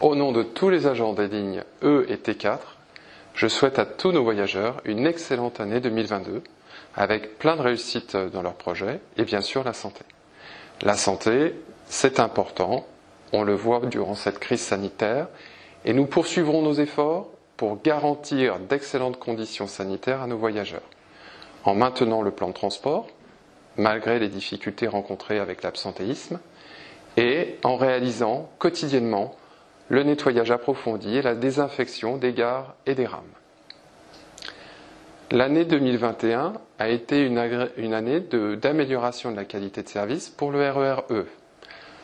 Au nom de tous les agents des lignes E et T4, je souhaite à tous nos voyageurs une excellente année 2022 avec plein de réussites dans leurs projets et bien sûr la santé. La santé, c'est important, on le voit durant cette crise sanitaire et nous poursuivrons nos efforts pour garantir d'excellentes conditions sanitaires à nos voyageurs en maintenant le plan de transport, malgré les difficultés rencontrées avec l'absentéisme, et en réalisant quotidiennement le nettoyage approfondi et la désinfection des gares et des rames. L'année 2021 a été une, année d'amélioration de, la qualité de service pour le RERE, e,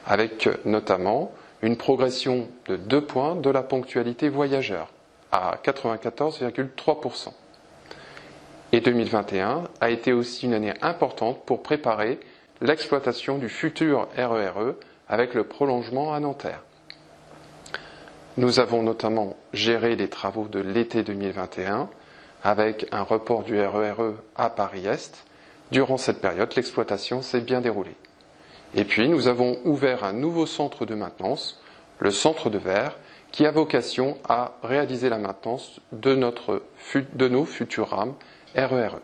avec notamment une progression de 2 points de la ponctualité voyageur à 94,3%. Et 2021 a été aussi une année importante pour préparer l'exploitation du futur RERE e avec le prolongement à Nanterre. Nous avons notamment géré les travaux de l'été 2021 avec un report du RERE e à Paris-Est. Durant cette période, l'exploitation s'est bien déroulée. Et puis, nous avons ouvert un nouveau centre de maintenance, le centre de verre, qui a vocation à réaliser la maintenance de, nos futures rames RERE. E.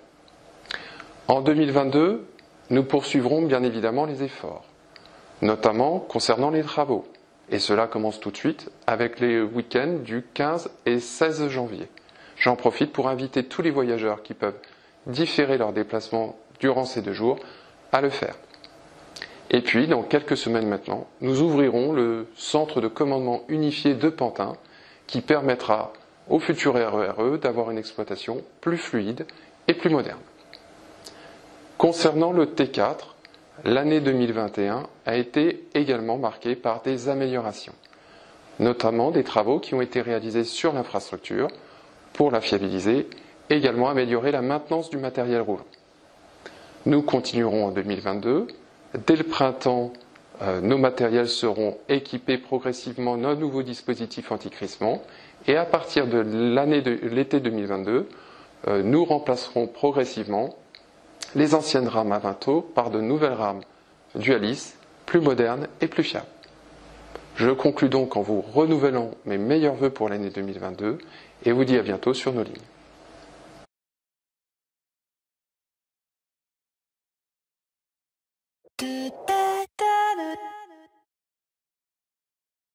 En 2022, nous poursuivrons bien évidemment les efforts, notamment concernant les travaux. Et cela commence tout de suite avec les week-ends du 15 et 16 janvier. J'en profite pour inviter tous les voyageurs qui peuvent différer leur déplacement durant ces deux jours à le faire. Et puis, dans quelques semaines maintenant, nous ouvrirons le centre de commandement unifié de Pantin qui permettra au futur RERE e d'avoir une exploitation plus fluide et plus moderne. Concernant le T4, l'année 2021 a été également marquée par des améliorations, notamment des travaux qui ont été réalisés sur l'infrastructure pour la fiabiliser et également améliorer la maintenance du matériel roulant. Nous continuerons en 2022. Dès le printemps, euh, nos matériels seront équipés progressivement d'un nouveau dispositif anticrissement et à partir de l'été 2022, euh, nous remplacerons progressivement les anciennes rames Avinto par de nouvelles rames Dualis, plus modernes et plus fiables. Je conclus donc en vous renouvelant mes meilleurs voeux pour l'année 2022 et vous dis à bientôt sur nos lignes.